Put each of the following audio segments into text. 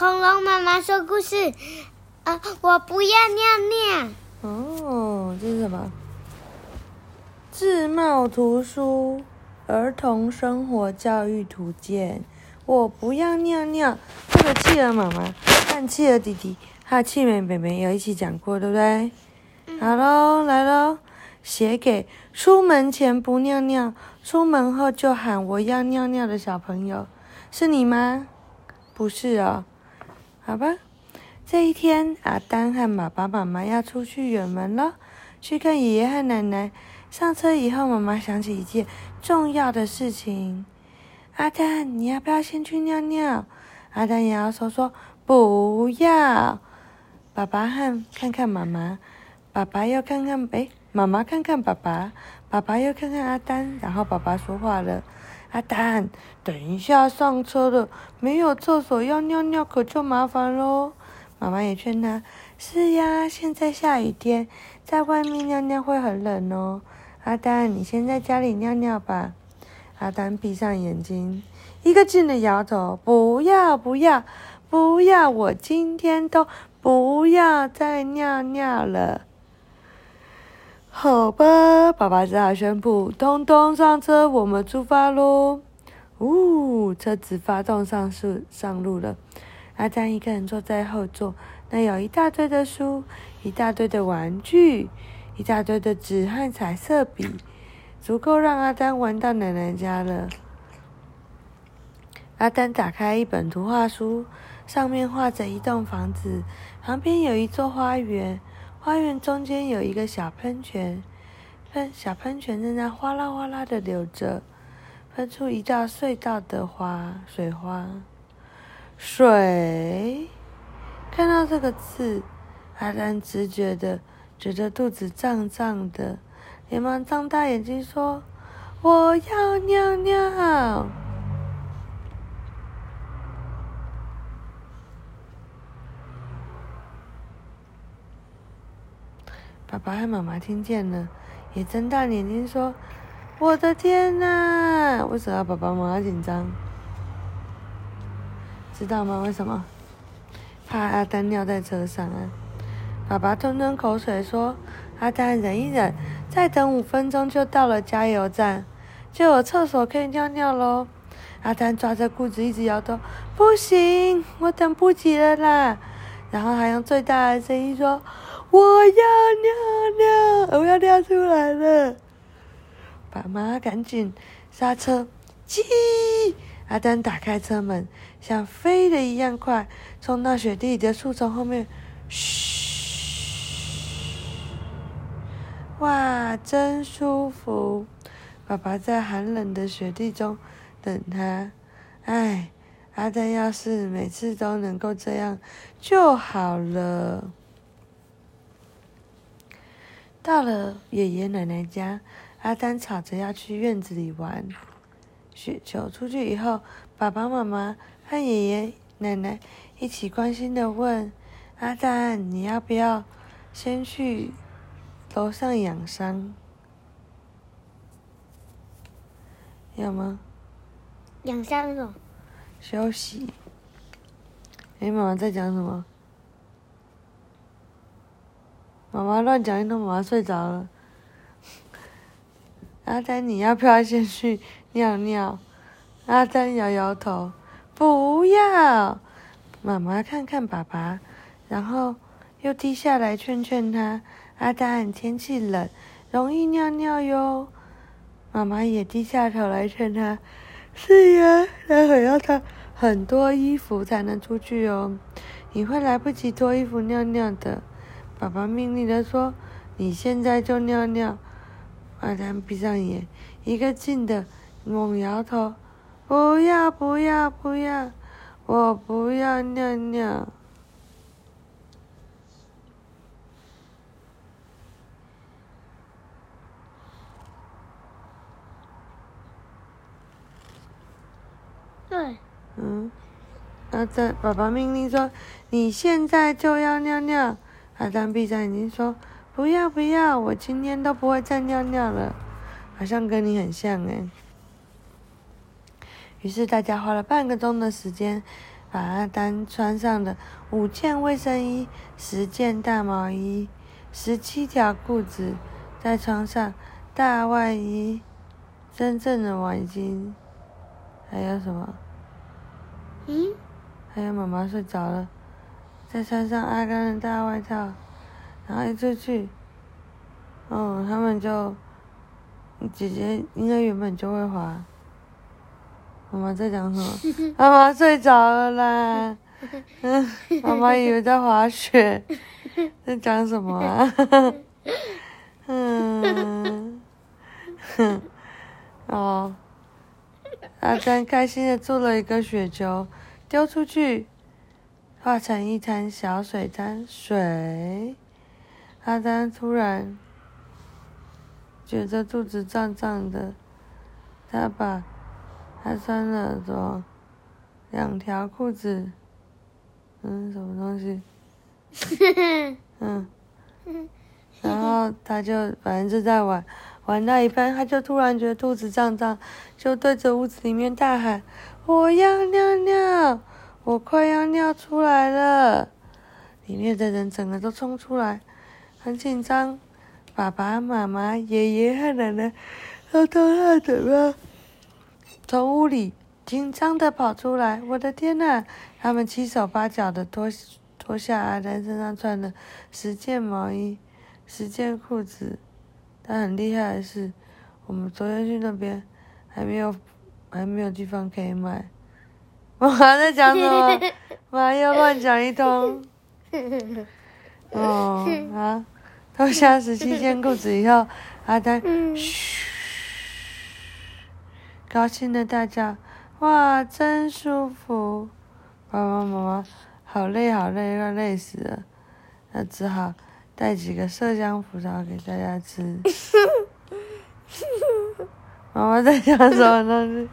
恐龙妈妈说故事。啊，我不要尿尿。哦，这是什么？自贸图书儿童生活教育图鉴。我不要尿尿。这个企鹅妈妈和企鹅弟弟还有企鹅妹妹有一起讲过，对不对？好喽，来喽，写给出门前不尿尿，出门后就喊我要尿尿的小朋友，是你吗？不是哦，好吧。这一天，阿丹和爸爸妈妈要出去远门了，去看爷爷和奶奶。上车以后，妈妈想起一件重要的事情：阿丹，你要不要先去尿尿？阿丹摇摇头说：“不要。”爸爸和看看妈妈。爸爸又看看，哎，妈妈看看爸爸，爸爸又看看阿丹，然后爸爸说话了：“阿丹，等一下上车了，没有厕所要尿尿，可就麻烦喽。”妈妈也劝他：“是呀，现在下雨天，在外面尿尿会很冷哦。”阿丹，你先在家里尿尿吧。阿丹闭上眼睛，一个劲的摇头：“不要，不要，不要！我今天都不要再尿尿了。”好吧，爸爸只好宣布：“通通上车，我们出发喽！”呜，车子发动上路上路了。阿丹一个人坐在后座，那有一大堆的书，一大堆的玩具，一大堆的纸和彩色笔，足够让阿丹玩到奶奶家了。阿丹打开一本图画书，上面画着一栋房子，旁边有一座花园。花园中间有一个小喷泉，喷小喷泉正在哗啦哗啦的流着，喷出一道隧道的花水花。水，看到这个字，阿丹直觉的觉得肚子胀胀的，连忙张大眼睛说：“我要尿尿。”爸爸和妈妈听见了，也睁大眼睛说：“我的天哪！为什么爸爸妈妈紧张？知道吗？为什么？怕阿丹尿在车上啊！”爸爸吞吞口水说：“阿丹，忍一忍，再等五分钟就到了加油站，就有厕所可以尿尿喽。”阿丹抓着裤子一直摇头：“不行，我等不及了啦！”然后还用最大的声音说。我要尿尿，我要尿出来了！爸妈赶紧刹车，叽！阿丹打开车门，像飞的一样快，冲到雪地里的树丛后面，嘘！哇，真舒服！爸爸在寒冷的雪地中等他。唉，阿丹要是每次都能够这样就好了。到了爷爷奶奶家，阿丹吵着要去院子里玩雪球。出去以后，爸爸妈妈和爷爷奶奶一起关心的问：“阿丹，你要不要先去楼上养伤？要吗？养伤了？休息。哎，妈妈在讲什么？”妈妈乱讲一通，妈妈睡着了。阿丹，你要不要先去尿尿？阿丹摇摇头，不要。妈妈看看爸爸，然后又低下来劝劝他。阿丹，天气冷，容易尿尿哟。妈妈也低下头来劝他。是呀，待会要穿很多衣服才能出去哦，你会来不及脱衣服尿尿的。爸爸命令的说：“你现在就尿尿。”阿丹闭上眼，一个劲的猛摇头：“不要，不要，不要，我不要尿尿。”对。嗯。阿丹，爸爸命令说：“你现在就要尿尿。”阿丹闭上眼睛说：“不要不要，我今天都不会再尿尿了，好像跟你很像哎。”于是大家花了半个钟的时间，把阿丹穿上的五件卫生衣、十件大毛衣、十七条裤子，再穿上大外衣、真正的围巾，还有什么？嗯，还有妈妈睡着了，再穿上阿甘的大外套，然后一出去，嗯，他们就姐姐应该原本就会滑。妈妈在讲什么？妈妈睡着了啦。嗯，妈妈以为在滑雪，在讲什么啊？嗯，哼，哦，阿甘开心的做了一个雪球，丢出去，化成一滩小水滩水。阿丹突然觉得肚子胀胀的，他把。他穿了么两条裤子，嗯，什么东西？嗯，然后他就反正就在玩，玩到一半，他就突然觉得肚子胀胀，就对着屋子里面大喊：“我要尿尿，我快要尿出来了！”里面的人整个都冲出来，很紧张，爸爸妈妈、爷爷和奶奶都都在怎么？从屋里紧张的跑出来，我的天呐！他们七手八脚的脱脱下阿丹身上穿的十件毛衣、十件裤子。但很厉害的是，我们昨天去那边还没有还没有地方可以买。我还在讲什么？妈又乱讲一通。哦啊！脱下十七件裤子以后，阿丹嘘。高兴的大叫：“哇，真舒服！”爸爸妈妈好累好累，要累死了，那只好带几个麝香葡萄给大家吃。妈妈在讲什么东西？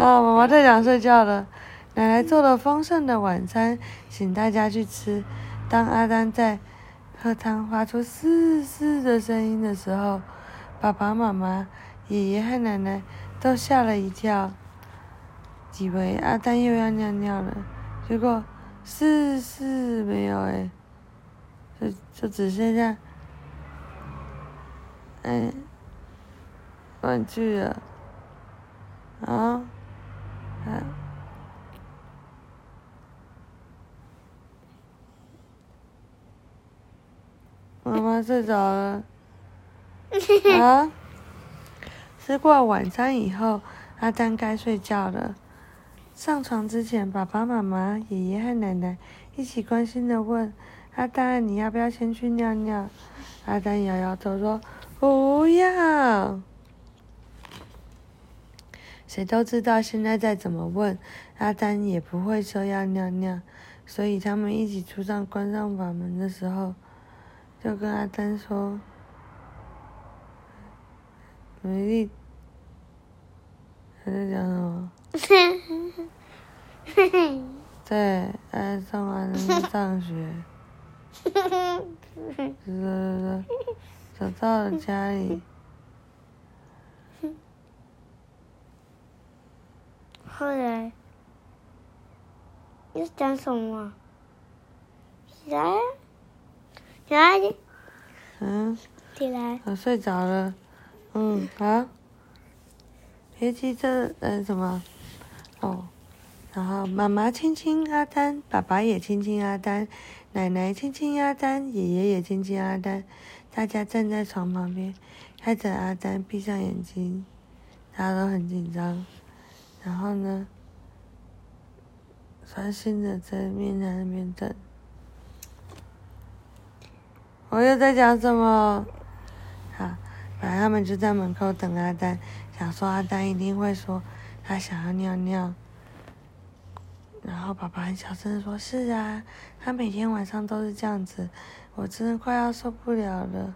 啊，妈妈在想睡觉了。奶奶做了丰盛的晚餐，请大家去吃。当阿丹在喝汤发出嘶嘶的声音的时候，爸爸妈妈、爷爷和奶奶。都吓了一跳，以为阿丹又要尿尿了，结果是是没有诶，就就只剩下，哎，玩具了，啊，啊，妈妈睡着了，啊。吃过晚餐以后，阿丹该睡觉了。上床之前，爸爸妈妈、爷爷和奶奶一起关心的问：“阿丹，你要不要先去尿尿？”阿丹摇摇头说：“不要。”谁都知道，现在再怎么问，阿丹也不会说要尿尿。所以他们一起出上关上房门的时候，就跟阿丹说：“美丽。”他在讲什么？对，哎，上完上学，走走走，走到了家里。后来又讲什么？起来，起来。嗯。起来。我睡着了。嗯，好。别急着，嗯，什么？哦，然后妈妈亲亲阿丹，爸爸也亲亲阿丹，奶奶亲亲阿丹，爷爷也亲亲阿丹。大家站在床旁边，看着阿丹闭上眼睛，大家都很紧张。然后呢，专心的在面台那边等。我又在讲什么？好，反正他们就在门口等阿丹。想说阿丹一定会说他想要尿尿，然后爸爸很小声的说：“是啊，他每天晚上都是这样子，我真的快要受不了了。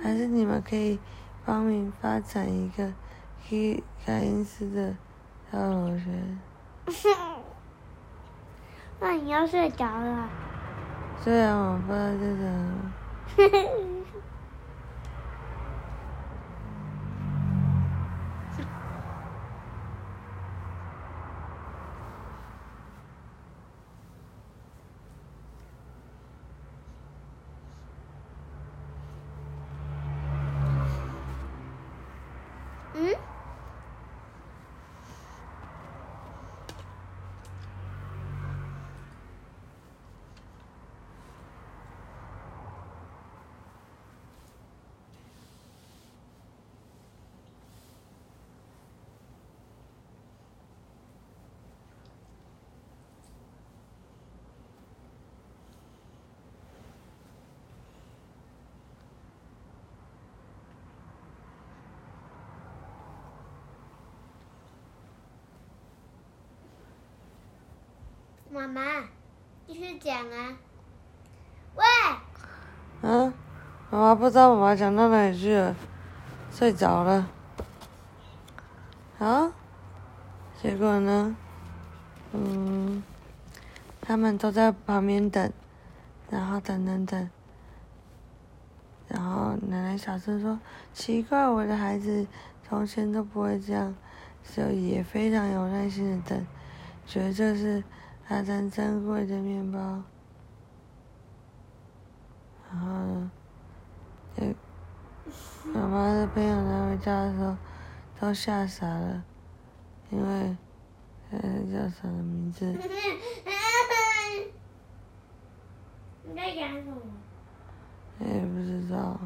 还是你们可以帮忙发展一个可以感应式 那你要睡着了？对啊，我不知道这个。妈妈，继续讲啊。喂，嗯，妈妈不知道妈妈讲到哪里去了，睡着了。啊，结果呢？嗯，他们都在旁边等，然后等等等，然后奶奶小声说：“奇怪，我的孩子从前都不会这样。”所以也非常有耐心的等，觉得这是阿丹珍贵的面包。然后呢，也妈妈的朋友拿回家的时候，都吓傻了，因为呃叫什么名字？你在讲什么？也不知道。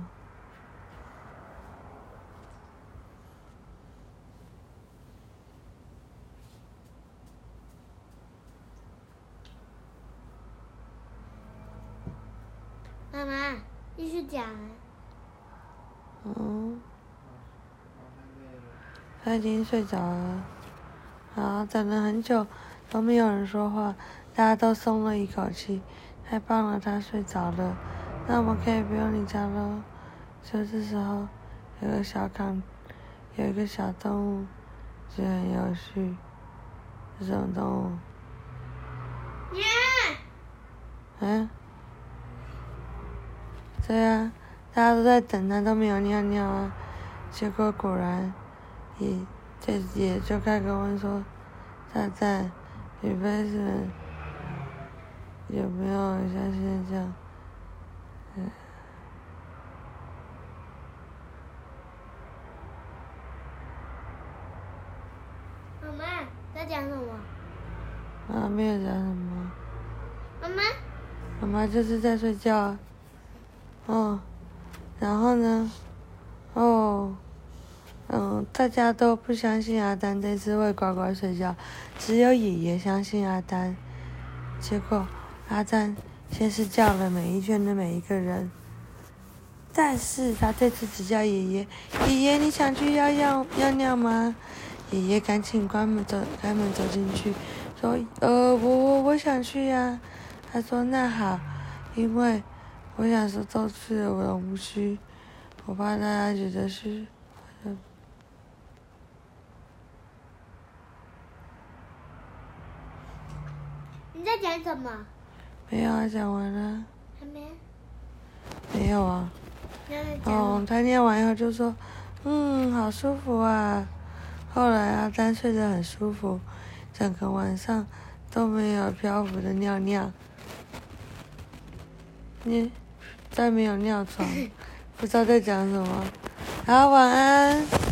妈妈，继续讲啊。嗯，他已经睡着了，然后等了很久都没有人说话，大家都松了一口气，太棒了，他睡着了，那我们可以不用理他喽。就这时候，有个小康，有一个小动物，就很有趣，是什么动物？耶，嗯？对啊，大家都在等他，都没有尿尿啊。结果果然，也这也就开个问说：“他在，女飞士们有没有像现在这样？”嗯。妈妈在讲什么？妈妈，没有讲什么。妈妈，妈妈就是在睡觉啊。哦，然后呢？哦，嗯，大家都不相信阿丹这次会乖乖睡觉，只有爷爷相信阿丹。结果阿丹先是叫了每一圈的每一个人，但是他这次只叫爷爷。爷爷，你想去要要尿尿吗？爷爷赶紧关门走，开门走进去，说：“呃，我我我想去呀。”他说：“那好，因为。”我想说，都去了我不去，我怕大家觉得是。你在讲什么？没有啊，讲完了。还没。没有啊。哦，他念完以后就说：“嗯，好舒服啊。”后来阿丹睡得很舒服，整个晚上都没有漂浮的尿尿。你。再没有尿床，不知道在讲什么。好，晚安。